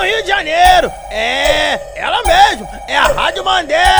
no Rio de Janeiro. É, ela mesmo, é a Rádio Mandela.